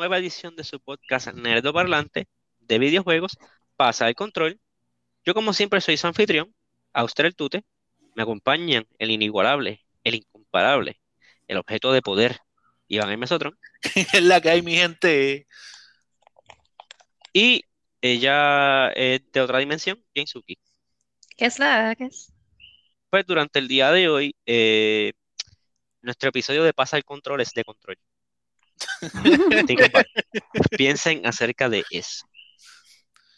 nueva edición de su podcast Nerdo Parlante de videojuegos Pasa el Control. Yo como siempre soy su anfitrión, Auster el Tute. Me acompañan el inigualable, el incomparable, el objeto de poder, Iván M. Mesotron. es la que hay, mi gente. Y ella es de otra dimensión, Suki. ¿Qué es la que es? Pues durante el día de hoy, eh, nuestro episodio de Pasa el Control es de control. Piensen acerca de eso.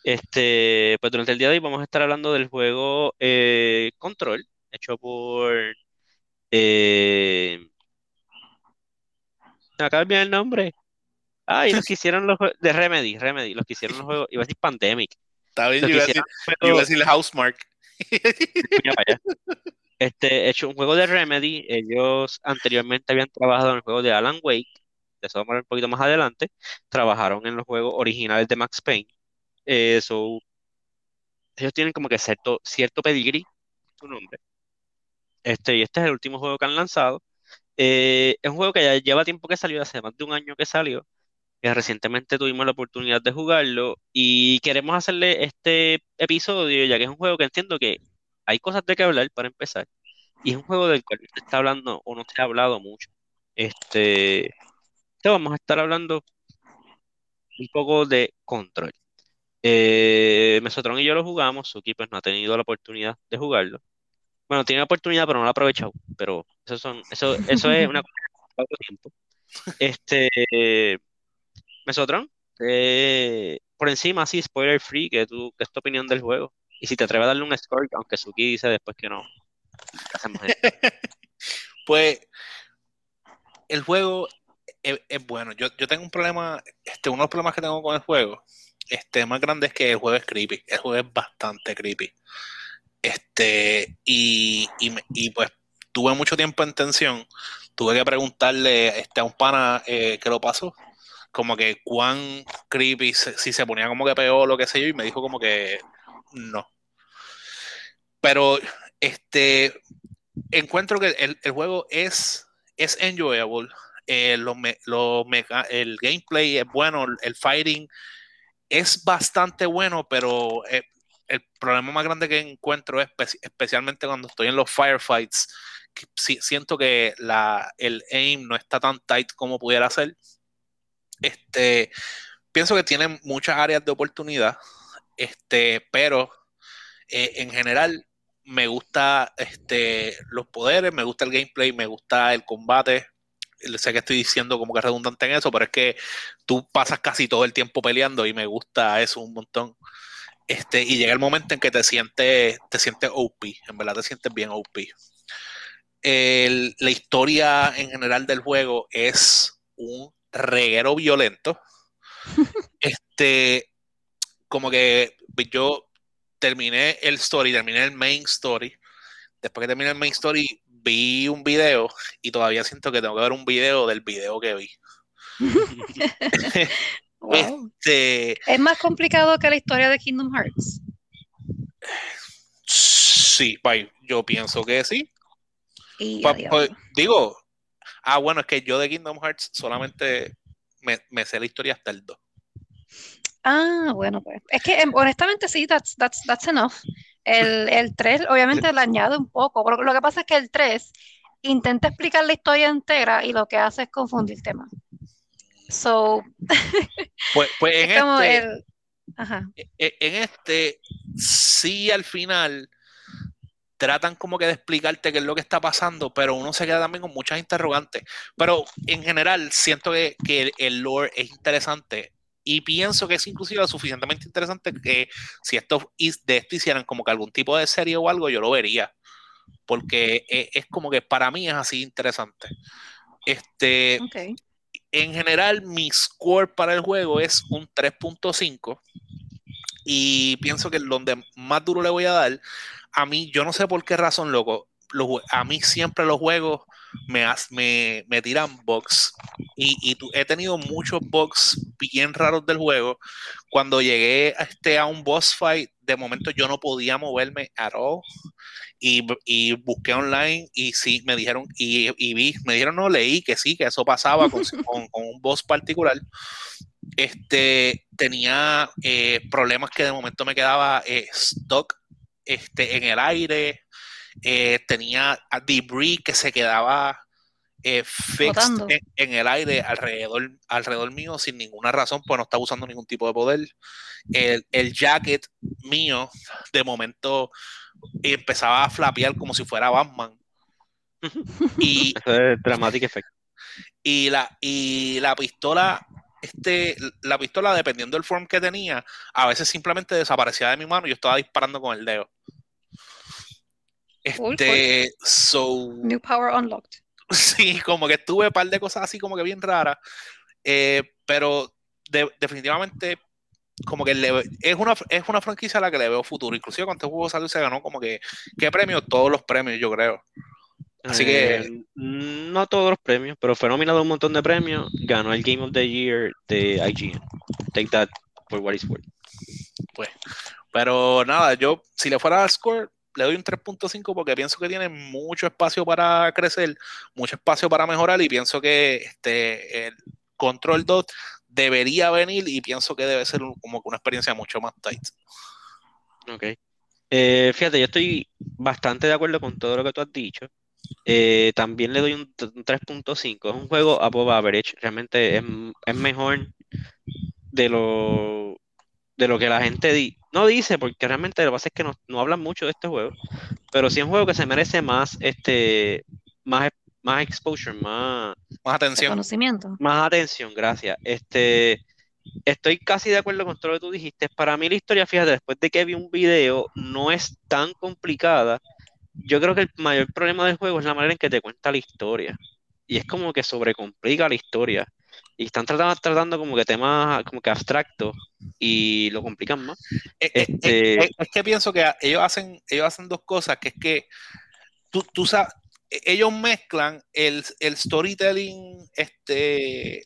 Este, pues durante el día de hoy vamos a estar hablando del juego eh, Control, hecho por. Eh, acá bien el nombre. Ay, los que hicieron los juegos de Remedy, Remedy, los que hicieron los juegos, iba a decir Pandemic. Está bien, yo iba, a decir, Housemark. Este, hecho un juego de Remedy, ellos anteriormente habían trabajado en el juego de Alan Wake, de eso vamos a ver un poquito más adelante, trabajaron en los juegos originales de Max Payne. Eso, ellos tienen como que cierto, cierto pedigrí, su nombre. Este, y este es el último juego que han lanzado. Eh, es un juego que ya lleva tiempo que salió, hace más de un año que salió. recientemente tuvimos la oportunidad de jugarlo y queremos hacerle este episodio, ya que es un juego que entiendo que hay cosas de que hablar para empezar. Y es un juego del cual se está hablando o no se ha hablado mucho. Este, vamos a estar hablando un poco de control. Eh, Mesotron y yo lo jugamos, Suki pues no ha tenido la oportunidad de jugarlo. Bueno, tiene la oportunidad, pero no la ha aprovechado. Pero eso son, eso, eso es una cosa de tiempo. Este, Mesotron, eh, por encima, así, spoiler free, que tú, ¿qué es tu opinión del juego? Y si te atreves a darle un score, aunque Suki dice después que no. pues el juego es, bueno. Yo, tengo un problema, este, uno de los problemas que tengo con el juego, este, más grande es que el juego es creepy. El juego es bastante creepy. Este, y, pues tuve mucho tiempo en tensión. Tuve que preguntarle este, a un pana eh, que lo pasó, como que cuán creepy, si se ponía como que peor lo que sé yo, y me dijo como que no. Pero este encuentro que el, juego es, es enjoyable. Eh, el gameplay es bueno, el fighting es bastante bueno, pero eh, el problema más grande que encuentro es especialmente cuando estoy en los firefights, siento que la, el aim no está tan tight como pudiera ser. Este, pienso que tiene muchas áreas de oportunidad, este, pero eh, en general me gusta este, los poderes, me gusta el gameplay, me gusta el combate. Sé que estoy diciendo como que redundante en eso, pero es que tú pasas casi todo el tiempo peleando y me gusta eso un montón. Este, y llega el momento en que te sientes, te sientes OP, en verdad te sientes bien OP. la historia en general del juego es un reguero violento. este, como que yo terminé el story, terminé el main story. Después que terminé el main story, vi un video y todavía siento que tengo que ver un video del video que vi. Este, ¿Es más complicado que la historia de Kingdom Hearts? Sí, yo pienso que sí. Pues, digo, ah, bueno, es que yo de Kingdom Hearts solamente me, me sé la historia hasta el 2. Ah, bueno, pues. Es que em, honestamente sí, that's, that's, that's enough. El, el 3 obviamente le añade un poco, pero lo que pasa es que el 3 intenta explicar la historia entera y lo que hace es confundir el tema. So, pues, pues en, este, e, en este, sí al final tratan como que de explicarte qué es lo que está pasando, pero uno se queda también con muchas interrogantes. Pero en general siento que, que el lore es interesante y pienso que es inclusive lo suficientemente interesante que si esto de esto hicieran como que algún tipo de serie o algo, yo lo vería. Porque e, es, como que para mí es así interesante. Este, En general, mi score para el juego es un 3.5. Y pienso que donde más duro le voy a dar, a mí, yo no sé por qué razón, loco, a mí siempre los juegos me, me, me tiran bugs. Y, y he tenido muchos bugs bien raros del juego. Cuando llegué a, este, a un boss fight, de momento yo no podía moverme at all. y, y busqué online y sí, me dijeron, y, y vi, me dijeron, no, leí que sí, que eso pasaba con, con, con un boss particular. Este, tenía eh, problemas que de momento me quedaba eh, stock este, en el aire, eh, tenía debris que se quedaba eh, fixed en, en el aire alrededor, alrededor mío sin ninguna razón, pues no estaba usando ningún tipo de poder. El, el jacket mío, de momento, empezaba a flapear como si fuera Batman. Y, Eso es dramatic effect. y la, y la pistola, este, la pistola, dependiendo del form que tenía, a veces simplemente desaparecía de mi mano y yo estaba disparando con el dedo. Cool, Este, so, New power unlocked. sí, como que tuve un par de cosas así como que bien raras, eh, pero de- definitivamente como que le- es una, es una franquicia a la que le veo futuro. Inclusive cuando este juego salió se ganó como que, ¿qué premios? Todos los premios, yo creo. Así que- Eh, no todos los premios, pero fue nominado a un montón de premios. Ganó el Game of the Year de IGN. Take that for what it's worth. Pero nada, yo si le fuera a score, le doy un 3.5 porque pienso que tiene mucho espacio para crecer, mucho espacio para mejorar y pienso que este el Control 2 debería venir y pienso que debe ser un- como una experiencia mucho más tight. Ok. Eh, fíjate, yo estoy bastante de acuerdo con todo lo que tú has dicho. Eh, también le doy un 3.5. Es un juego above average. Realmente es, es mejor de lo, de lo que la gente di- no dice, porque realmente lo que pasa es que no, no hablan mucho de este juego. Pero sí es un juego que se merece más, este, más, más exposure, más, Más atención. Conocimiento. más atención, gracias. Este, estoy casi de acuerdo con todo lo que tú dijiste. Para mí la historia, fíjate, después de que vi un video, no es tan complicada. Yo creo que el mayor problema del juego es la manera en que te cuenta la historia. Y es como que sobrecomplica la historia. Y están tratando, tratando como que temas como que abstractos y lo complican más. Eh, eh, Este- eh, es que pienso que ellos hacen, ellos hacen dos cosas, que es que tú, tú sabes, ellos mezclan el, el storytelling este,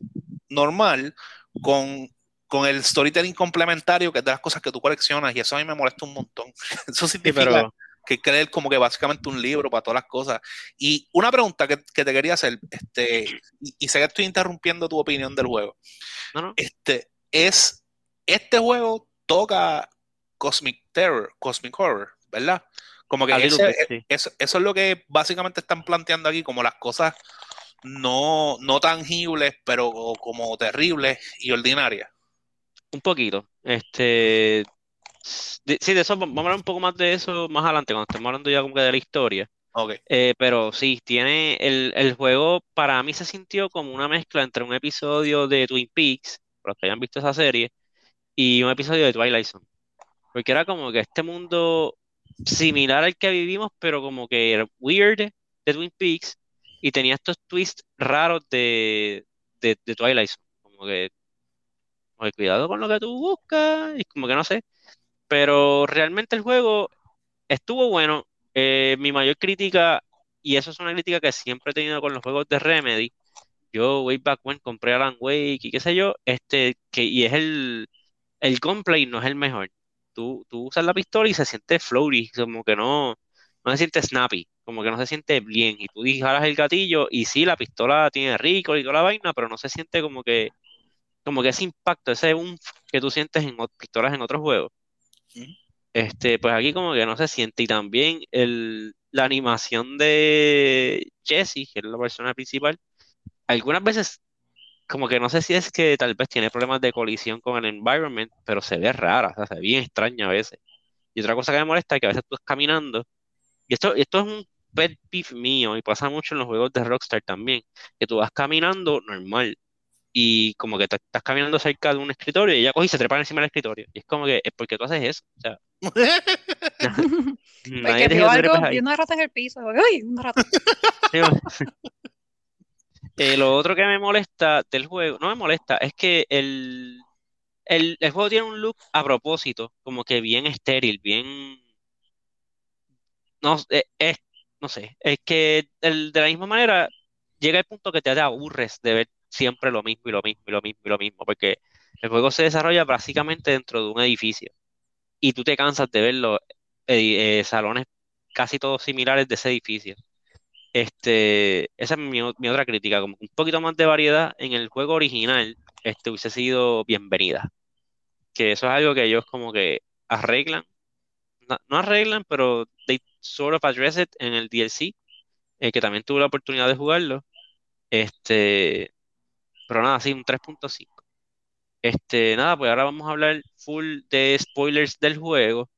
normal con, con el storytelling complementario, que es de las cosas que tú coleccionas, y eso a mí me molesta un montón. Eso Sí, pero que creer como que básicamente un libro para todas las cosas. Y una pregunta que, que te quería hacer, este, y, y sé que estoy interrumpiendo tu opinión del juego, no, no. este, es, este juego toca Cosmic Terror, Cosmic Horror, ¿verdad? Como que A little ese- bit, sí. eso, eso es lo que básicamente están planteando aquí, como las cosas no, no tangibles, pero como terribles y ordinarias. Un poquito. Este, de- sí, de eso vamos a hablar un poco más de eso más adelante, cuando estemos hablando ya como que de la historia. Ok. Eh, pero sí, tiene el, el juego, para mí se sintió como una mezcla entre un episodio de Twin Peaks, para los que hayan visto esa serie, y un episodio de Twilight Zone. Porque era como que este mundo similar al que vivimos, pero como que era weird de Twin Peaks, y tenía estos twists raros de, de, de Twilight Zone. Como que, como que cuidado con lo que tú buscas, y como que no sé. Pero realmente el juego estuvo bueno. Eh, mi mayor crítica, y eso es una crítica que siempre he tenido con los juegos de Remedy, yo way back when compré Alan Wake y qué sé yo, este, que, y es el, el gunplay no es el mejor. Tú, tú usas la pistola y se siente floaty, como que no, no se siente snappy, como que no se siente bien. Y tú disparas el gatillo y sí, la pistola tiene rico y toda la vaina, pero no se siente como que, como que ese impacto, ese umf que tú sientes en pistolas en otros juegos. Este, pues aquí como que no se siente. Y también el, la animación de Jesse, que es la persona principal, algunas veces como que no sé si es que tal vez tiene problemas de colisión con el environment, pero se ve rara, o sea, se ve bien extraña a veces. Y otra cosa que me molesta es que a veces tú estás caminando, y esto, esto es un pet peeve mío, y pasa mucho en los juegos de Rockstar también, que tú vas caminando normal, y como que estás caminando cerca de un escritorio, y ella coge y se trepa encima del escritorio. Y es como que, ¿por qué tú haces eso? O sea, Porque vio algo, vio una rata en el piso. ¡Uy! Una rata. Eh, lo otro que me molesta del juego, no me molesta, es que el, el, el juego tiene un look a propósito, como que bien estéril, bien, no, eh, es, no sé, es que el, de la misma manera llega el punto que te aburres de ver siempre lo mismo y lo mismo y lo mismo y lo mismo, porque el juego se desarrolla básicamente dentro de un edificio y tú te cansas de ver los edi- eh, salones casi todos similares de ese edificio. Este, esa es mi, mi otra crítica, como un poquito más de variedad en el juego original, este hubiese sido bienvenida. Que eso es algo que ellos como que arreglan, no, no arreglan, pero they sort of address it en el DLC, eh, que también tuve la oportunidad de jugarlo. Este, pero nada, sí, un 3.5. Este, nada, pues ahora vamos a hablar full de spoilers del juego.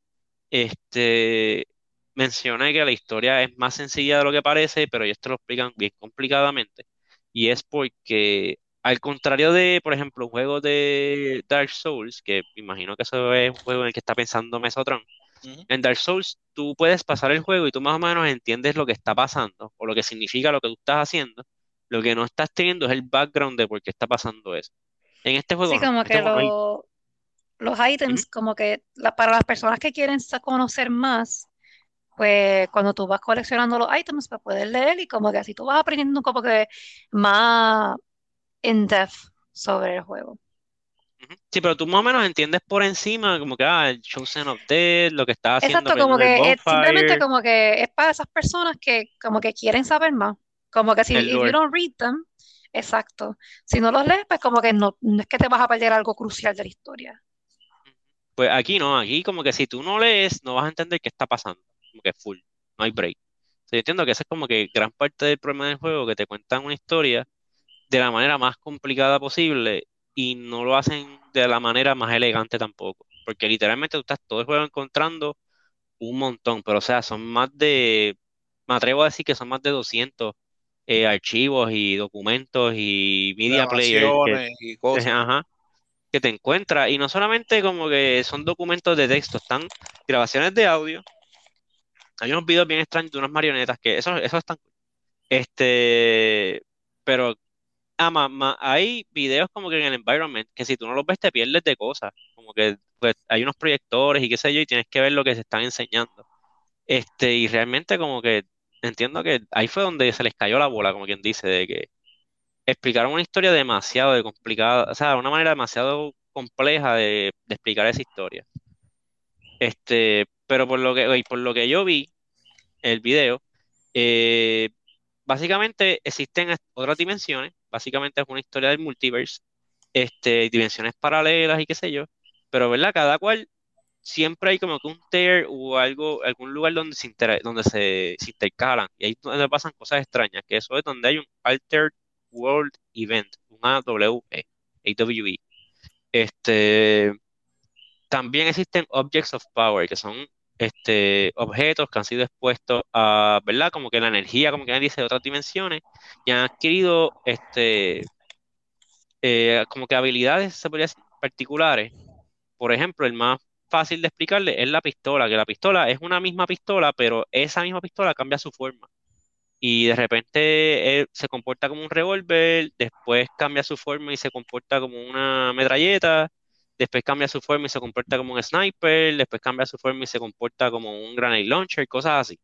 Este, mencioné que la historia es más sencilla de lo que parece, pero ellos te lo explican bien complicadamente. Y es porque, al contrario de, por ejemplo, un juego de Dark Souls, que imagino que eso es un juego en el que está pensando Mesotron, Ujú. en Dark Souls tú puedes pasar el juego y tú más o menos entiendes lo que está pasando o lo que significa lo que tú estás haciendo. Lo que no estás teniendo es el background de por qué está pasando eso. En este juego Sí, no. como este que juego no los items, como que la- para las personas que quieren conocer más, pues cuando tú vas coleccionando los items, pues puedes leer y como que así tú vas aprendiendo como que más in-depth sobre el juego. Sí, pero tú más o menos entiendes por encima, como que, ah, el Chosen of Dead, lo que está haciendo Exacto, como que es simplemente como que es para esas personas que como que quieren saber más. Como que si if you don't read them, exacto. Si no los lees, pues como que no, no es que te vas a perder algo crucial de la historia. Pues aquí no, aquí como que si tú no lees, no vas a entender qué está pasando. Como que full, no hay break. Sea, yo entiendo que esa es como que gran parte del problema del juego, que te cuentan una historia de la manera más complicada posible y no lo hacen de la manera más elegante tampoco. Porque literalmente tú estás todo el juego encontrando un montón, pero o sea, son más de, me atrevo a decir que son más de 200 eh, archivos y documentos y media players que, y cosas. ajá, que te encuentras. Y no solamente como que son documentos de texto, están grabaciones de audio. Hay unos videos bien extraños de unas marionetas que eso, eso están. Este, pero ah, ma- ma- hay videos como que en el environment que si tú no los ves te pierdes de cosas. Como que pues, hay unos proyectores y qué sé yo, y tienes que ver lo que se están enseñando. Este, y realmente como que entiendo que ahí fue donde se les cayó la bola, como quien dice, de que explicaron una historia demasiado de complicada, o sea, una manera demasiado compleja de, explicar esa historia. Este, pero por lo que, por lo que yo vi el video, eh, básicamente existen otras dimensiones, básicamente es una historia del multiverse, este, dimensiones paralelas y qué sé yo, pero ¿verdad? Cada cual siempre hay como que un tier o algo, algún lugar donde se, intera- donde se, se intercalan y ahí donde pasan cosas extrañas, que eso es donde hay un Altered World Event, un AWE, AWE. Este, también existen Objects of Power, que son este, objetos que han sido expuestos a, ¿verdad? Como que la energía, como que dice, de otras dimensiones y han adquirido este, eh, como que habilidades, se particulares. Por ejemplo, el más fácil de explicarle es la pistola, que la pistola es una misma pistola, pero esa misma pistola cambia su forma. Y de repente eh, se comporta como un revólver, después cambia su forma y se comporta como una metralleta, después cambia su forma y se comporta como un sniper, después cambia su forma y se comporta como un grenade launcher, cosas así.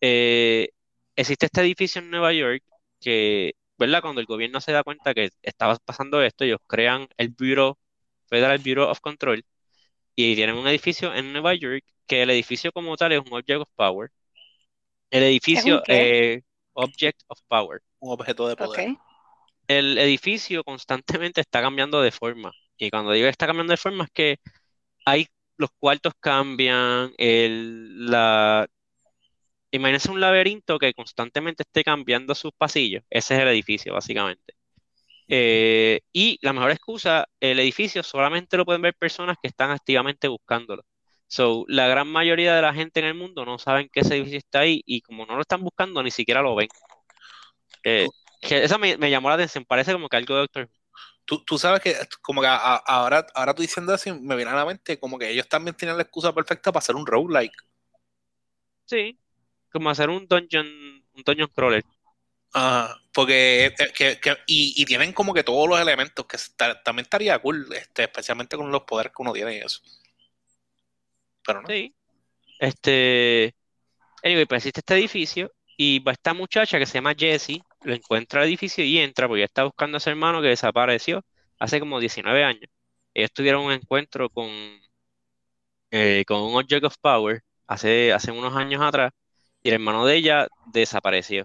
Eh, existe este edificio en Nueva York que, ¿verdad? Cuando el gobierno se da cuenta que estaba pasando esto, ellos crean el Bureau, Federal Bureau of Control, y tienen un edificio en Nueva York que el edificio como tal es un Object of Power. El edificio, eh, Object of Power. Un objeto de Ok. poder. El edificio constantemente está cambiando de forma. Y cuando digo está cambiando de forma es que hay los cuartos cambian, el, la... Imagínense un laberinto que constantemente esté cambiando sus pasillos. Ese es el edificio, básicamente. Eh, y la mejor excusa, el edificio solamente lo pueden ver personas que están activamente buscándolo. So, la gran mayoría de la gente en el mundo no saben que ese edificio está ahí y como no lo están buscando, ni siquiera lo ven. Eh, que esa me, me llamó la atención, parece como que algo de Doctor. Tú, tú sabes que como que a- a- ahora, ahora tú diciendo eso me viene a la mente como que ellos también tienen la excusa perfecta para hacer un roguelike. Sí, como hacer un dungeon, un dungeon crawler. Ajá, porque eh, que- que- y, y tienen como que todos los elementos que también estaría cool, este, especialmente con los poderes que uno tiene y eso. Pero no. Sí. Este, anyway, pues existe este edificio y va esta muchacha que se llama Jessie, lo encuentra al edificio y entra porque está buscando a su hermano que desapareció hace como 19 años. Ellos tuvieron un encuentro con, eh, con un Object of Power hace, hace unos años atrás y el hermano de ella desapareció.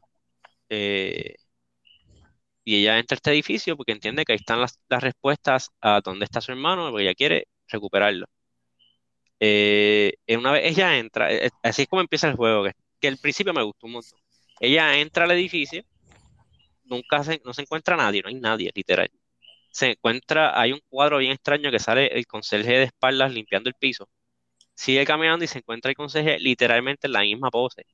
Eh, y ella entra a este edificio porque entiende que ahí están las, respuestas a dónde está su hermano, porque ella quiere recuperarlo. Eh, una vez ella entra, eh, así es como empieza el juego, que, que al principio me gustó un montón. Ella entra al edificio, nunca se, no se encuentra nadie, no hay nadie, literal. Se encuentra, hay un cuadro bien extraño que sale el conserje de espaldas limpiando el piso. Sigue caminando y se encuentra el conserje literalmente en la misma pose.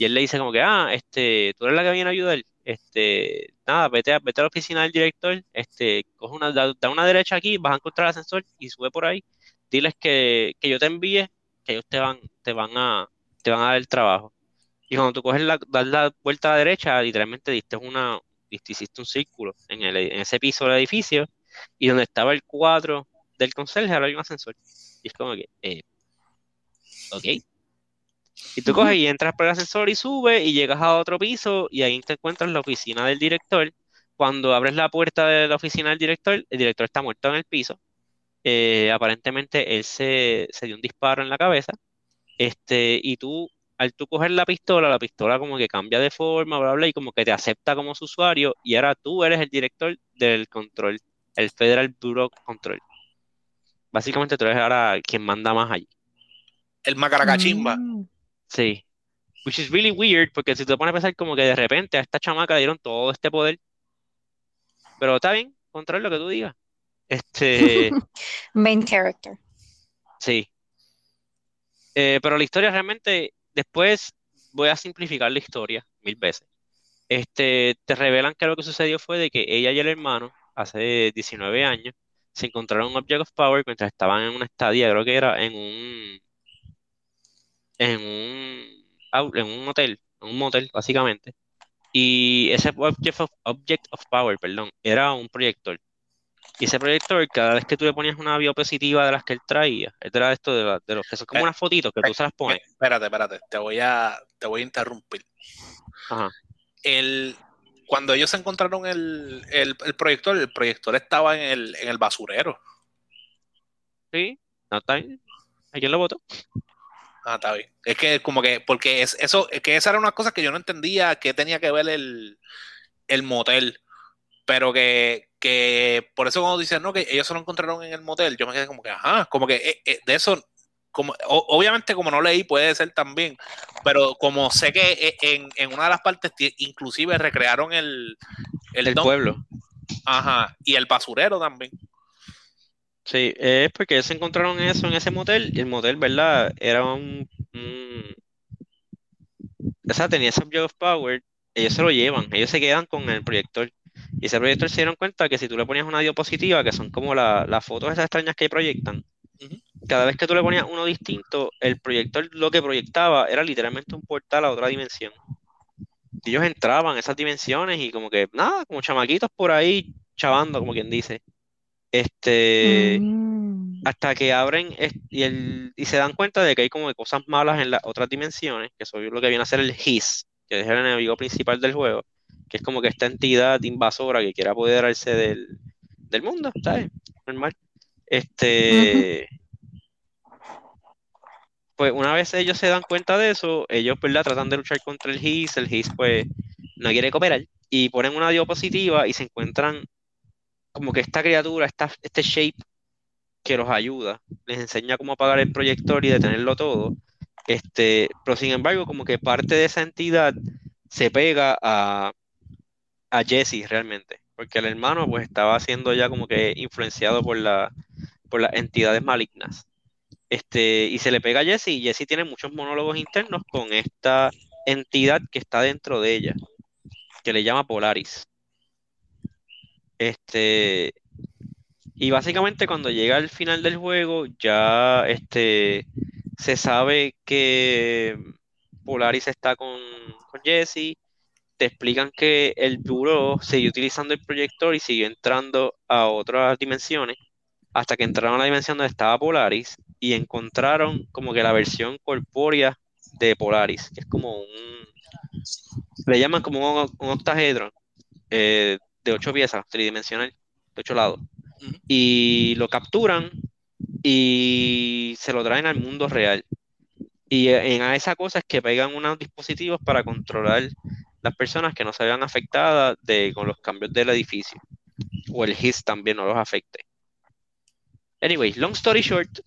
Y él le dice como que, ah, este, tú eres la que viene a ayudar este, nada, vete a, vete a la oficina del director, este, coge una, da, una derecha aquí, vas a encontrar el ascensor y sube por ahí, diles que, yo te envíe, que ellos te van, te van a, te van a dar el trabajo. Y cuando tú coges la, das la vuelta a la derecha, literalmente diste una, hiciste un círculo en, el, en ese piso del edificio, y donde estaba el cuadro del conserje, ahora hay un ascensor. Y es como que, eh, ok, y tú coges y entras por el ascensor y subes y llegas a otro piso y ahí te encuentras la oficina del director. Cuando abres la puerta de la oficina del director, el director está muerto en el piso. Eh, aparentemente él se, dio un disparo en la cabeza. Este, y tú, al tú coger la pistola, la pistola como que cambia de forma, bla, bla, y como que te acepta como su usuario. Y ahora tú eres el director del control, el Federal Bureau Control. Básicamente tú eres ahora quien manda más allí. El macaracachimba. Mm. Sí. Which is really weird, porque si te pones a pensar como que de repente a esta chamaca le dieron todo este poder. Pero está bien, controlar lo que tú digas. Este. Main character. Sí. Eh, pero la historia realmente, después voy a simplificar la historia mil veces. Este, te revelan que lo que sucedió fue de que ella y el hermano, hace 19 años, se encontraron un Object of Power mientras estaban en una estadía, creo que era en un en un, en un hotel, en un motel, básicamente. Y ese object of, object of power, perdón, era un proyector. Y ese proyector, cada vez que tú le ponías una biopositiva de las que él traía, era esto de, de los que son como unas fotitos que tú se las pones. Espérate, espérate, te voy a, te voy a interrumpir. Ajá. El, cuando ellos encontraron el, el, el, proyector, el proyector estaba en el, en el basurero. Sí, no está bien. ¿A quién lo votó? Ah, está bien. Es que como que, porque es, eso, que esa era una cosa que yo no entendía que tenía que ver el, motel. Pero que, que por eso cuando dicen, no, que ellos se lo encontraron en el motel, yo me quedé como que, ajá, como que eh, eh, de eso, como, obviamente como no leí puede ser también, pero como sé que eh, en, en una de las partes inclusive recrearon el, el, pueblo. Ajá, y el basurero también. Sí, es porque ellos encontraron eso en ese motel y el motel, ¿verdad? Era un, O sea, tenía ese object of power, ellos se lo llevan, ellos se quedan con el proyector. Y ese proyector se dieron cuenta que si tú le ponías una diapositiva, que son como las fotos esas extrañas que proyectan, cada vez que tú le ponías uno distinto, el proyector lo que proyectaba era literalmente un portal a otra dimensión. ellos entraban a esas dimensiones y como que, nada, como chamaquitos por ahí chavando, como quien dice. Este, mm. hasta que abren y, el, y se dan cuenta de que hay como cosas malas en las otras dimensiones, que eso es lo que viene a ser el His, que es el enemigo principal del juego, que es como que esta entidad invasora que quiere apoderarse del, del mundo, ¿sabes? Normal. Este, pues una vez ellos se dan cuenta de eso, ellos, ¿verdad? Tratan de luchar contra el His, el His pues no quiere cooperar, y ponen una diapositiva y se encuentran como que esta criatura, este shape que los ayuda, les enseña cómo apagar el proyector y detenerlo todo. Este, pero sin embargo, como que parte de esa entidad se pega a, a Jesse realmente, porque el hermano pues estaba siendo ya como que influenciado por, la, por las entidades malignas. Este, y se le pega a Jesse y Jesse tiene muchos monólogos internos con esta entidad que está dentro de ella, que le llama Polaris. Este, y básicamente cuando llega al final del juego, ya este, se sabe que Polaris está con, con Jesse. Te explican que el duro sigue utilizando el proyector y sigue entrando a otras dimensiones. Hasta que entraron a la dimensión donde estaba Polaris y encontraron como que la versión corpórea de Polaris, que es como un. Le llaman como un, un octahedron. Eh, de ocho piezas, tridimensional, de ocho lados. Y lo capturan y se lo traen al mundo real. Y en a esa cosa es que pegan unos dispositivos para controlar las personas que no se vean afectadas de, con los cambios del edificio. O el HIS también no los afecte. Anyway, long story short,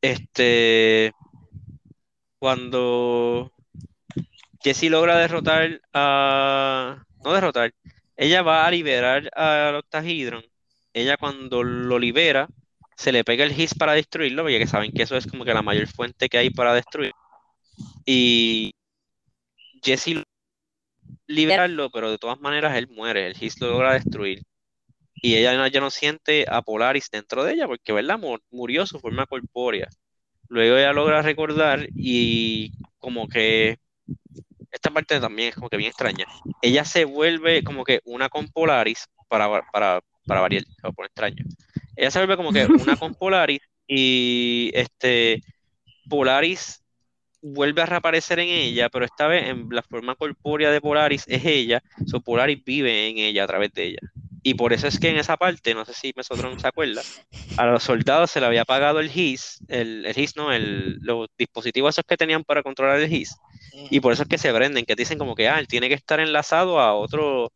este, cuando Jessie logra derrotar a, no derrotar, ella va a liberar al octahedron. Ella cuando lo libera, se le pega el his para destruirlo, porque que saben que eso es como que la mayor fuente que hay para destruir. Y Jesse liberarlo, pero de todas maneras él muere, el his lo logra destruir. Y ella ya no siente a Polaris dentro de ella, porque ¿verdad? murió su forma corpórea. Luego ella logra recordar y como que esta parte también es como que bien extraña. Ella se vuelve como que una con Polaris para, para, para variar, por extraño. Ella se vuelve como que una con Polaris y este Polaris vuelve a reaparecer en ella, pero esta vez en la forma corpórea de Polaris es ella, su Polaris vive en ella a través de ella. Y por eso es que en esa parte, no sé si Mesotron se acuerda, a los soldados se le había pagado el HIS, el, el HIS no, el, los dispositivos esos que tenían para controlar el HIS, y por eso es que se prenden, que dicen como que, ah, él tiene que estar enlazado a otro,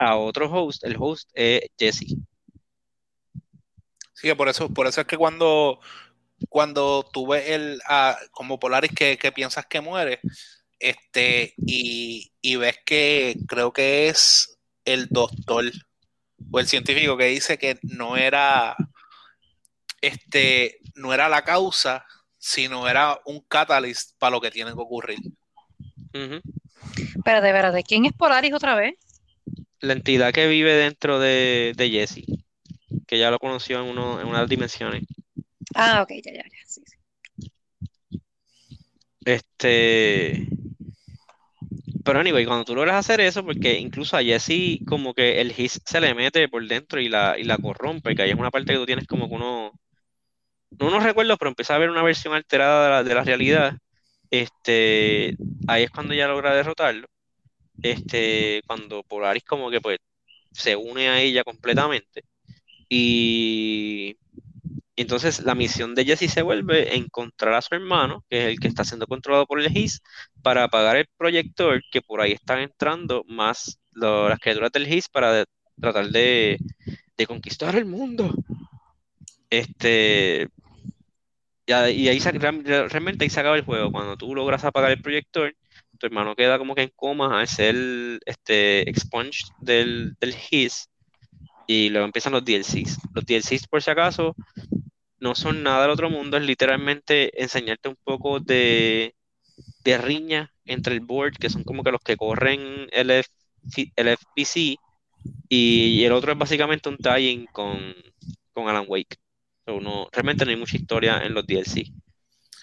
a otro host, el host es Jesse. Sí, por eso, por eso es que cuando, cuando tú ves el, como Polaris que, que, piensas que muere, este, y, y ves que creo que es el doctor o el científico que dice que no era este no era la causa, sino era un catalyst para lo que tiene que ocurrir. Pero de verdad, ¿de quién es Polaris otra vez? La entidad que vive dentro de, de Jesse, que ya lo conoció en, uno, en unas dimensiones. Ah, ok, ya, ya, ya. Sí, sí. Este. Pero anyway, cuando tú logras hacer eso, porque incluso a Jessie como que el his se le mete por dentro y la, y la corrompe, que ahí es una parte que tú tienes como que uno, no unos recuerdos, pero empieza a ver una versión alterada de la, de la realidad. Este, ahí es cuando ella logra derrotarlo. Este, cuando Polaris como que pues se une a ella completamente. Y entonces la misión de Jesse se vuelve encontrar a su hermano, que es el que está siendo controlado por el HIS, para apagar el proyector, que por ahí están entrando más las criaturas del HIS para tratar de, conquistar el mundo. Este, y, ahí realmente ahí se acaba el juego. Cuando tú logras apagar el proyector, tu hermano queda como que en coma al ser este expunge del, del y luego empiezan los DLCs. Los DLCs, por si acaso, no son nada del otro mundo, es literalmente enseñarte un poco de, de riña entre el board, que son como que los que corren el, el FPC, y, el otro es básicamente un tie con, con Alan Wake. uno, realmente no hay mucha historia en los DLC.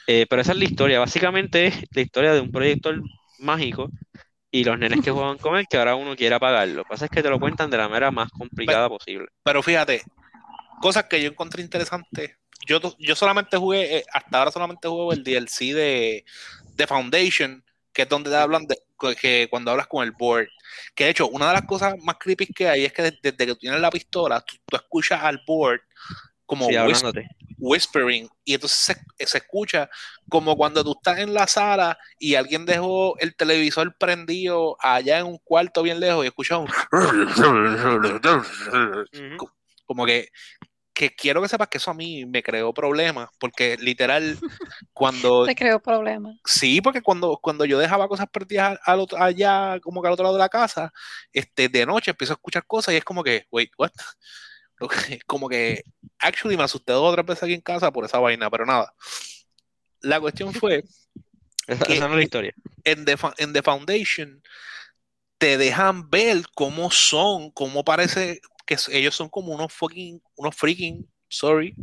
Eh, pero esa es la historia, básicamente es la historia de un proyector mágico y los nenes que juegan con él que ahora uno quiere apagarlo. Lo que pasa es que te lo cuentan de la manera más complicada posible. Pero fíjate, cosas que yo encontré interesantes yo, yo solamente jugué, eh, hasta ahora solamente juego el DLC de, de Foundation, que es donde te hablan de que cuando hablas con el board. Que de hecho, una de las cosas más creepy que hay es que desde, que tú tienes la pistola, tú, escuchas al board como whispering, y entonces se, escucha como cuando tú estás en la sala y alguien dejó el televisor prendido allá en un cuarto bien lejos y escuchas un como que que quiero que sepas que eso a mí me creó problemas, porque literal, cuando... Te creó problemas. Sí, porque cuando, cuando yo dejaba cosas perdidas allá, como que al otro lado de la casa, este, de noche empiezo a escuchar cosas y es como que, wait, what? Como que, actually me asusté dos o tres veces aquí en casa por esa vaina, pero nada. La cuestión fue... esa, no es la historia. En The, en The Foundation te dejan ver cómo son, cómo parece, que ellos son como unos fucking, unos freaking, sorry,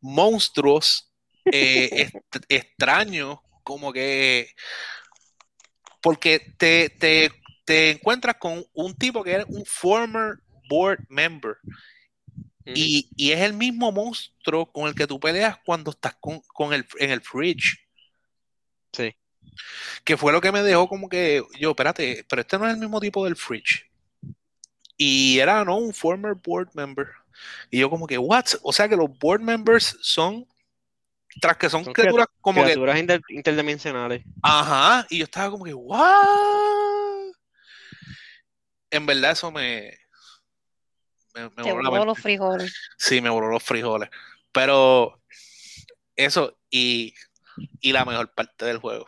monstruos eh, extraños, como que porque te, te, te, encuentras con un tipo que es un former board member y, y, es el mismo monstruo con el que tú peleas cuando estás con, con el, en el fridge. Sí. Que fue lo que me dejó como que, yo, espérate, pero este no es el mismo tipo del fridge. Y era, ¿no? Un former board member. Y yo como que, what? O sea que los board members son tras que son, Son criaturas como que, Criaturas inter- interdimensionales. ajá, y yo estaba como que, ¿what? En verdad eso me, me, me Te voló voló los frijoles. Sí, me voló los frijoles. Pero eso y, y la mejor parte del juego.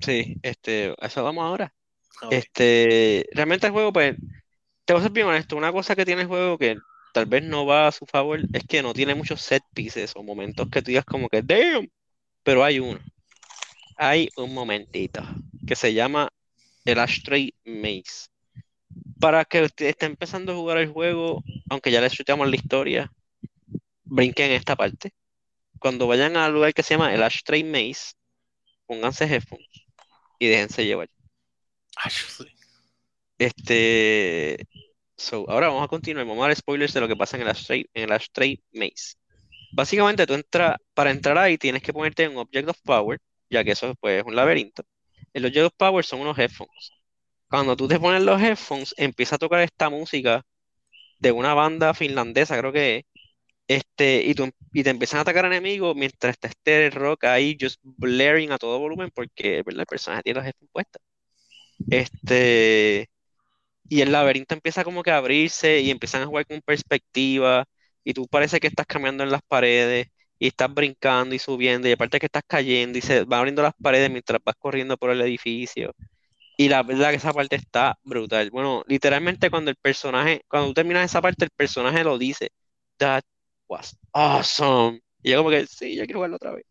Sí, este, a eso vamos ahora. Este, realmente el juego, pues, te voy a ser bien honesto, una cosa que tiene el juego que tal vez no va a su favor es que no tiene muchos set pieces o momentos que tú digas como que, damn, pero hay uno. Hay un momentito que se llama el Ashtray Maze. Para que esté empezando a jugar el juego, aunque ya le estudiamos la historia, brinquen esta parte. Cuando vayan al lugar que se llama el Ashtray Maze, pónganse headphones y déjense llevar. Este, so, ahora vamos a continuar, vamos a dar spoilers de lo que pasa en el Ashtray, en el Ashtray Maze. Básicamente, tú entras, para entrar ahí tienes que ponerte en un Object of Power, ya que eso pues, es un laberinto. El Object of Power son unos headphones. Cuando tú te pones los headphones, empieza a tocar esta música de una banda finlandesa, creo que es, este, y, tú, y te empiezan a atacar enemigos mientras está este rock ahí, just blaring a todo volumen, porque ¿verdad? el personaje tiene los headphones puestos. Este, y el laberinto empieza como que a abrirse y empiezan a jugar con perspectiva y tú parece que estás caminando en las paredes y estás brincando y subiendo y aparte que estás cayendo y se van abriendo las paredes mientras vas corriendo por el edificio. Y la verdad que esa parte está brutal. Bueno, literalmente cuando el personaje, cuando tú terminas esa parte, el personaje lo dice, That was awesome. Y yo como que, sí, yo quiero jugarlo otra vez.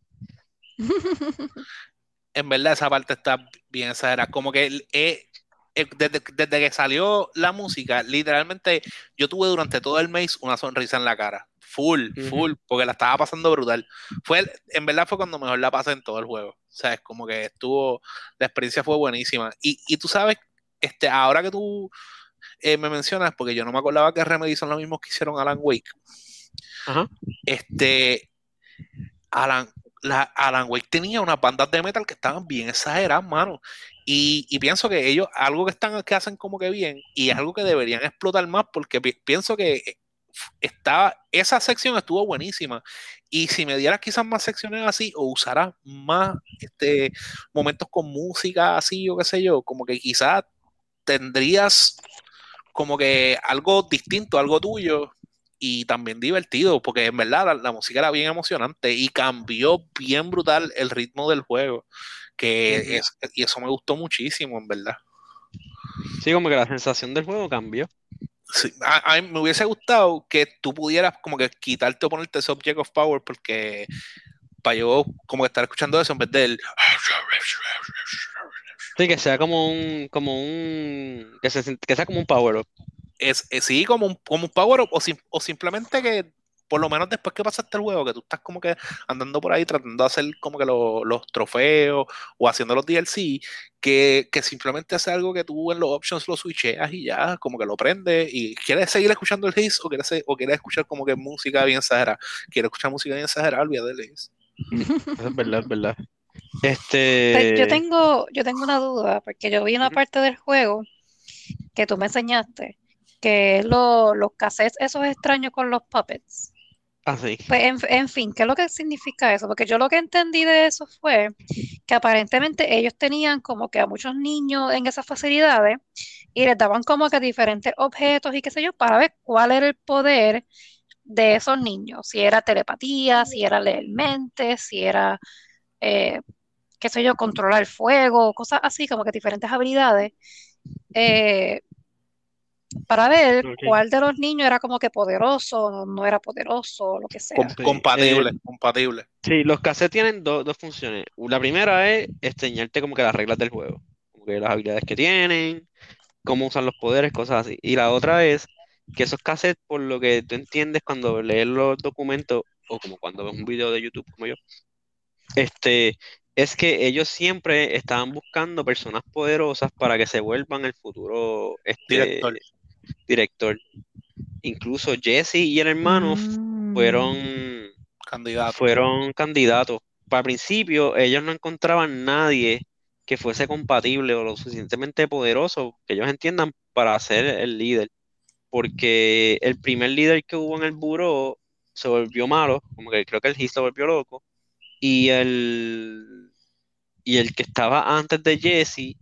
En verdad esa parte está bien exagerada. Como que eh, eh, desde, desde que salió la música, literalmente yo tuve durante todo el mes una sonrisa en la cara. Full, full, porque la estaba pasando brutal. Fue, el- en verdad fue cuando mejor la pasé en todo el juego. O sea, es como que estuvo, la experiencia fue buenísima. Y, y tú sabes, este, ahora que tú eh, me mencionas, porque yo no me acordaba que Remedy son los mismos que hicieron Alan Wake. Ajá. Este, Alan, la, Alan Wake tenía unas bandas de metal que estaban bien exageradas, mano. Y, y pienso que ellos, algo que están, que hacen como que bien, y algo que deberían explotar más, porque pi- pienso que estaba, esa sección estuvo buenísima. Y si me dieras quizás más secciones así, o usaras más este, momentos con música así, o qué sé yo, como que quizás tendrías como que algo distinto, algo tuyo, y también divertido, porque en verdad la, la música era bien emocionante y cambió bien brutal el ritmo del juego, que es- y eso me gustó muchísimo, en verdad. Sí, como que la sensación del juego cambió. Sí, a, a mí me hubiese gustado que tú pudieras como que quitarte o ponerte ese Object of Power, porque para yo como que estar escuchando eso en vez del... Sí, que sea como un, como un, que, se, que sea como un power up. Es, es- sí, como un, como un power up, o, sim- o simplemente que por lo menos después que pasaste el juego, que tú estás como que andando por ahí tratando de hacer como que lo- los trofeos o haciendo los DLC, que, que simplemente hace algo que tú en los options lo switcheas y ya, como que lo prendes y quieres seguir escuchando el hiss o quieres, o quieres escuchar como que música bien exagerada. Quieres escuchar música bien exagerada, olvídate del hiss. Es verdad, es verdad. Pues Este, yo tengo, yo tengo una duda, porque yo vi una parte del juego que tú me enseñaste, que es lo- los cassettes esos extraños con los puppets. ah, sí. Pues en, en fin, ¿qué es lo que significa eso? Porque yo lo que entendí de eso fue que aparentemente ellos tenían como que a muchos niños en esas facilidades y les daban como que diferentes objetos y qué sé yo para ver cuál era el poder de esos niños, si era telepatía, si era leer mentes, si era, eh, qué sé yo, controlar el fuego, cosas así, como que diferentes habilidades, eh, para ver cuál de los niños era como que poderoso, no era poderoso, lo que sea. Com- Sí, compatible, eh, compatible. Sí, los cassettes tienen do- dos funciones. La primera es enseñarte como que las reglas del juego, como que las habilidades que tienen, cómo usan los poderes, cosas así. Y la otra es que esos cassettes, por lo que tú entiendes cuando lees los documentos o como cuando ves un video de YouTube como yo, este, es que ellos siempre estaban buscando personas poderosas para que se vuelvan el futuro este, Director. Director. Incluso Jesse y el hermano Mm. fueron Candidato. fueron candidatos. Para principio, ellos no encontraban nadie que fuese compatible o lo suficientemente poderoso que ellos entiendan para ser el líder. Porque el primer líder que hubo en el buró se volvió malo, como que creo que el Heath se volvió loco, y el, y el que estaba antes de Jesse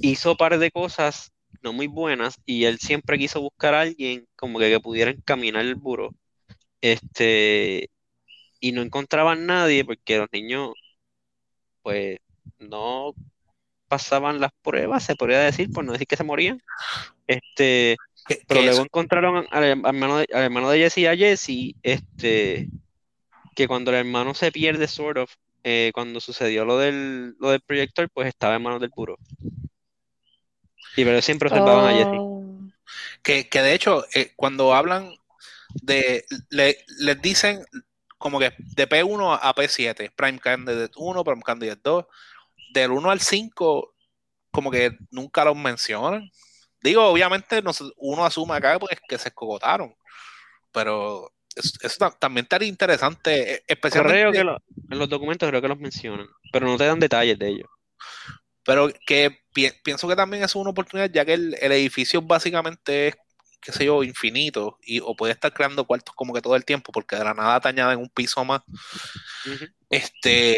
hizo un par de cosas no muy buenas, y él siempre quiso buscar a alguien como que, que pudiera encaminar el buró. Este, y no encontraban nadie porque los niños, pues, no pasaban las pruebas, se podría decir, por no decir que se morían. Este, ¿Qué- pero luego es? encontraron al hermano de, al hermano de Jesse y a Jesse, este, que cuando el hermano se pierde, sort of, eh, cuando sucedió lo del, lo del proyector, pues estaba en manos del puro. Y pero siempre observaban a Jesse. Oh. Que, que de hecho, eh, cuando hablan de. Le, les dicen como que de P1 a P7, Prime Candidate 1, Prime Candidate 2, del 1 al 5, como que nunca los mencionan. Digo, obviamente uno asume acá pues, que se escogotaron, pero eso, eso ta- también estaría interesante, eh, especialmente. Creo que lo- en los documentos creo que los mencionan, pero no te dan detalles de ellos. Pero que pi- pienso que también es una oportunidad, ya que el, el edificio básicamente es, qué sé yo, infinito, y, o puede estar creando cuartos como que todo el tiempo, porque de la nada te añaden un piso más. Este,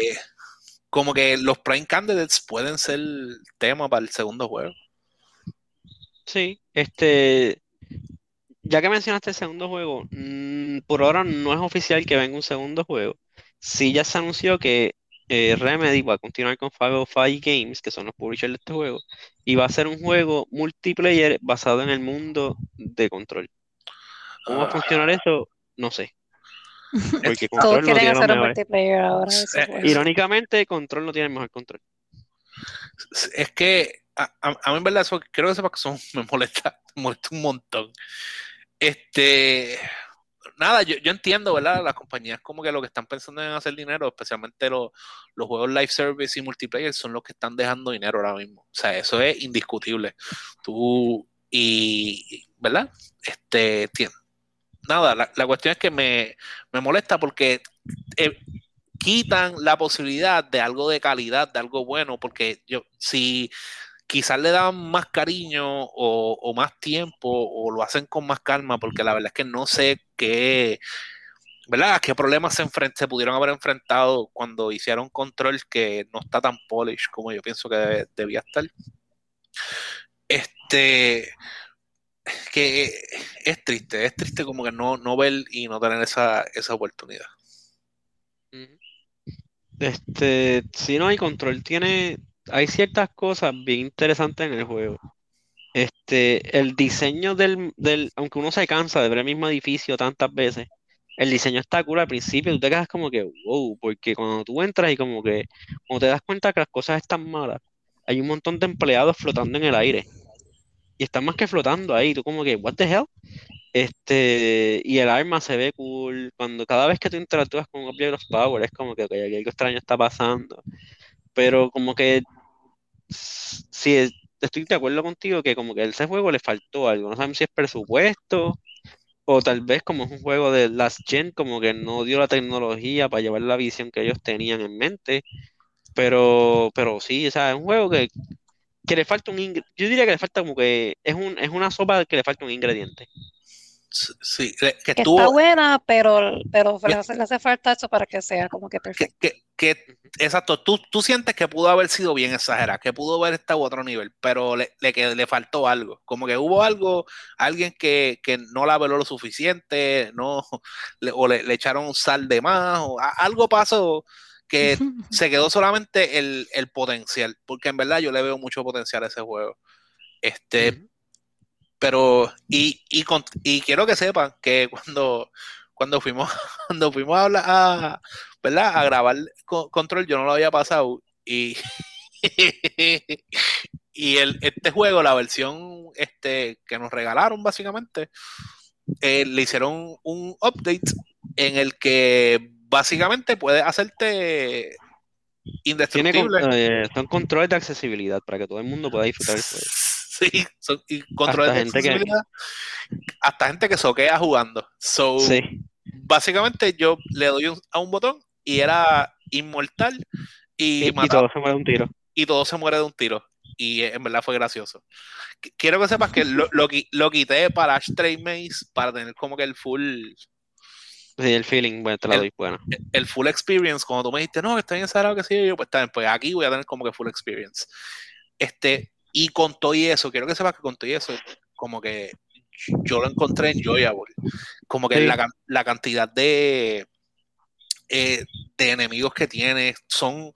como que los Prime Candidates pueden ser tema para el segundo juego. Sí, este, ya que mencionaste el segundo juego, mm, por ahora no es oficial que venga un segundo juego. Sí ya se anunció que eh, Remedy va a continuar con 505 Games, que son los publishers de este juego, y va a ser un juego multiplayer basado en el mundo de Control. ¿Cómo va a Ah, funcionar eso? No sé, porque Control no quieren tiene hacer un multiplayer ahora. Eh. Irónicamente, Control no tiene el mejor control. es que a, a- a mí en verdad eso creo que son, me molesta, me molesta un montón. Este, nada, yo, yo entiendo, ¿verdad? Las compañías como que lo que están pensando en hacer dinero, especialmente los, los juegos live service y multiplayer, son los que están dejando dinero ahora mismo. O sea, eso es indiscutible. Tú, y, ¿verdad? Este, ti- nada, la, la cuestión es que me, me molesta porque eh, quitan la posibilidad de algo de calidad, de algo bueno, porque yo, si quizás le dan más cariño o, más tiempo o lo hacen con más calma, porque la verdad es que no sé qué, ¿verdad? ¿A qué problemas se, se pudieron haber enfrentado cuando hicieron control que no está tan polish como yo pienso que debía estar. Este, que es triste, es triste como que no, no ver y no tener esa, esa oportunidad. Este, si no hay control, tiene, hay ciertas cosas bien interesantes en el juego. Este, el diseño del, del, aunque uno se cansa de ver el mismo edificio tantas veces, el diseño está cool al principio, tú te quedas como que, wow, porque cuando tú entras y como que, cuando te das cuenta que las cosas están malas, hay un montón de empleados flotando en el aire. Y están más que flotando ahí, tú como que, what the hell? Este, y el arma se ve cool. Cuando cada vez que tú interactúas con un Object of Power, es como que ok, aquí algo extraño está pasando. Pero como que sí, es- estoy de acuerdo contigo que como que ese juego le faltó algo. No sabemos si es presupuesto o tal vez como es un juego de Last Gen, como que no dio la tecnología para llevar la visión que ellos tenían en mente. Pero, pero sí, o sea, es un juego que, que le falta un ingre- Yo diría que le falta como que es un, es una sopa que le falta un ingrediente. Sí, que Que estuvo, está buena, pero, pero le hace, le hace falta eso para que sea como que perfecto. que- que- exacto, tú, tú sientes que pudo haber sido bien exagerada, que pudo haber estado a otro nivel, pero le, le, que le faltó algo, como que hubo algo, alguien que, que no la veló lo suficiente, no, le- o le, le echaron sal de más, o a- algo pasó que se quedó solamente el, el potencial, porque en verdad yo le veo mucho potencial a ese juego. Este. Pero, y, y, con- y quiero que sepan que cuando, cuando fuimos, cuando fuimos a, hablar- a, ¿verdad? a grabar co- Control, yo no lo había pasado. Y, y el, este juego, la versión este, que nos regalaron, básicamente, eh, le hicieron un update en el que básicamente puede hacerte Tiene con- indestructible. eh, son controles de accesibilidad para que todo el mundo pueda disfrutar del juego. Sí, son, y controles de gente que-. Hasta gente que soquea jugando. So, Sí, básicamente yo le doy un- a un botón y era inmortal y, y, y todo se muere de un tiro. y todo se muere de un tiro. Y en verdad fue gracioso. Qu- Quiero que sepas que lo, lo, qui- lo quité para Ashtray Maze para tener como que el full Sí, el feeling, bueno, te la doy buena. El full experience, cuando tú me dijiste, no, que está bien que sí, yo, pues está bien, pues aquí voy a tener como que full experience. Este, y con todo y eso, quiero que sepas que con todo y eso, como que yo lo encontré enjoyable. Como que Sí. la, can- la cantidad de, eh, de enemigos que tiene son.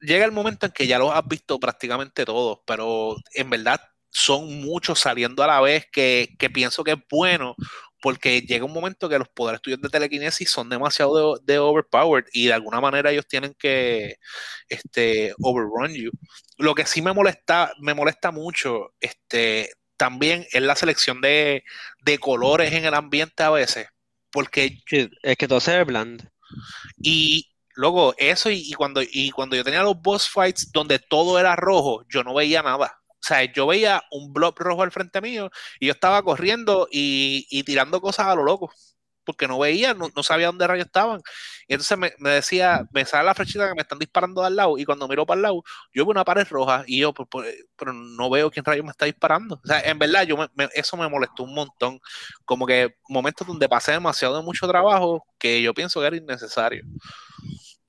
Llega el momento en que ya los has visto prácticamente todos, pero en verdad son muchos saliendo a la vez que, que pienso que es bueno porque llega un momento que los poderes tuyos de telequinesis son demasiado de, de overpowered y de alguna manera ellos tienen que este, overrun you. Lo que sí me molesta, me molesta mucho este, también es la selección de, de colores en el ambiente a veces, porque Sí, es que todo se ve bland. y luego eso y, y cuando, y cuando yo tenía los boss fights donde todo era rojo, yo no veía nada. O sea, yo veía un blob rojo al frente mío y yo estaba corriendo y, y tirando cosas a lo loco, porque no veía, no, no sabía dónde rayos estaban. Y entonces me, me decía, me sale la flechita que me están disparando al lado y cuando miro para el lado, yo veo una pared roja y yo, pues, pues, pero no veo quién rayos me está disparando. O sea, en verdad, yo me- eso me molestó un montón. Como que momentos donde pasé demasiado de mucho trabajo que yo pienso que era innecesario.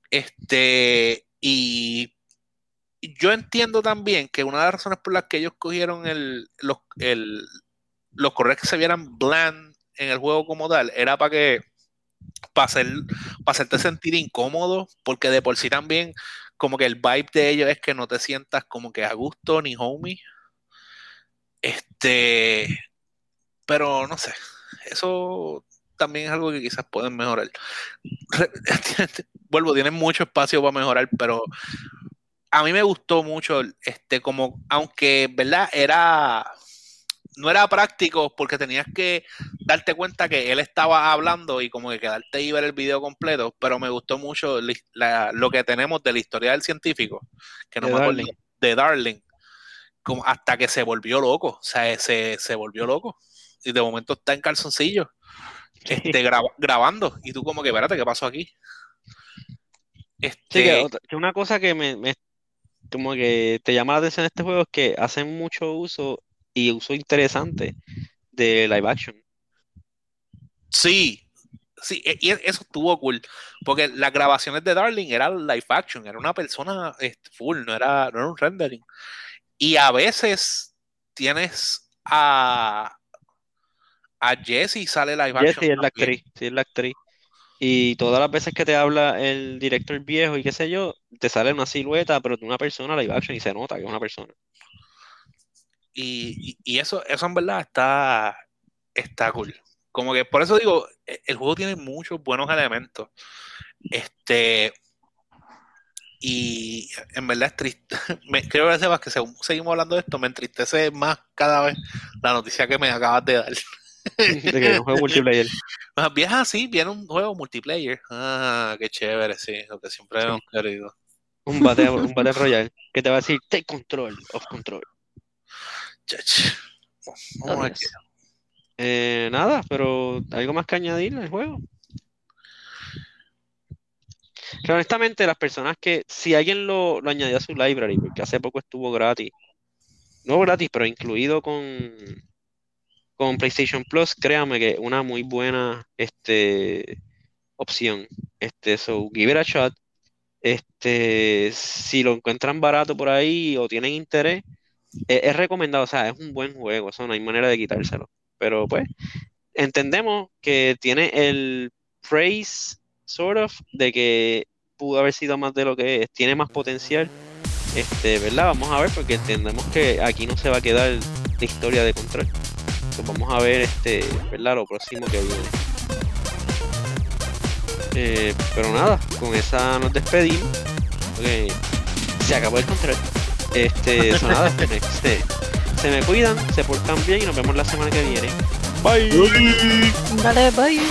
Este, y yo entiendo también que una de las razones por las que ellos cogieron el, los, los colores que se vieran bland en el juego como tal era para que para, hacer, para hacerte sentir incómodo, porque de por sí también como que el vibe de ellos es que no te sientas como que a gusto ni homie. Este, pero no sé, eso también es algo que quizás pueden mejorar. Vuelvo, tienen mucho espacio para mejorar, pero a mí me gustó mucho, este, como, aunque, ¿verdad? Era, no era práctico porque tenías que darte cuenta que él estaba hablando y como que quedarte y ver el video completo, pero me gustó mucho la- lo que tenemos de la historia del científico, que no De me acuerdo, Darling. de Darling, como hasta que se volvió loco, o sea, se, se volvió loco y de momento está en calzoncillo, este, graba- grabando y tú como que, espérate, ¿qué pasó aquí? Sí, Este, que, otra- que una cosa que me, me- como que te llama la atención este juego es que hacen mucho uso y uso interesante de live action. Sí, sí, e- y eso estuvo cool, porque las grabaciones de Darling eran live action, era una persona este, full, no era, no era un rendering. Y a veces tienes a, a Jessie sale live action. Jessie es la actriz, sí es la actriz. Y todas las veces que te habla el director viejo y qué sé yo, te sale una silueta, pero de una persona live action y se nota que es una persona. Y, y- eso, eso en verdad está, está cool. Como que por eso digo, e- el juego tiene muchos buenos elementos. Este. Y en verdad es triste. Creo que que según seguimos hablando de esto, me entristece más cada vez la noticia que me acabas de dar. De que un juego multiplayer. Más bien así, viene un juego multiplayer. Ah, qué chévere, sí, lo que siempre Sí. hemos querido. Un Battle, un Battle Royale que te va a decir take control of control. Chach. Vamos Eh, nada, pero algo más que añadir al juego. Honestamente, las personas que, si alguien lo, lo añadió a su library, porque hace poco estuvo gratis, no gratis, pero incluido con, con PlayStation Plus, créame que una muy buena este, opción. Este, so, give it a shot. Este, si lo encuentran barato por ahí o tienen interés, es, es recomendado, o sea, es un buen juego, eso no hay manera de quitárselo. Pero pues, entendemos que tiene el praise, sort of, de que pudo haber sido más de lo que es, tiene más potencial. Este, ¿verdad? Vamos a ver, porque entendemos que aquí no se va a quedar la historia de control. Pues vamos a ver, este, ¿verdad? Lo próximo que viene. Eh, pero nada, con esa nos despedimos. porque se acabó el control. Este, eso nada, este, se me cuidan, se portan bien y nos vemos la semana que viene. Bye. Dale, bye.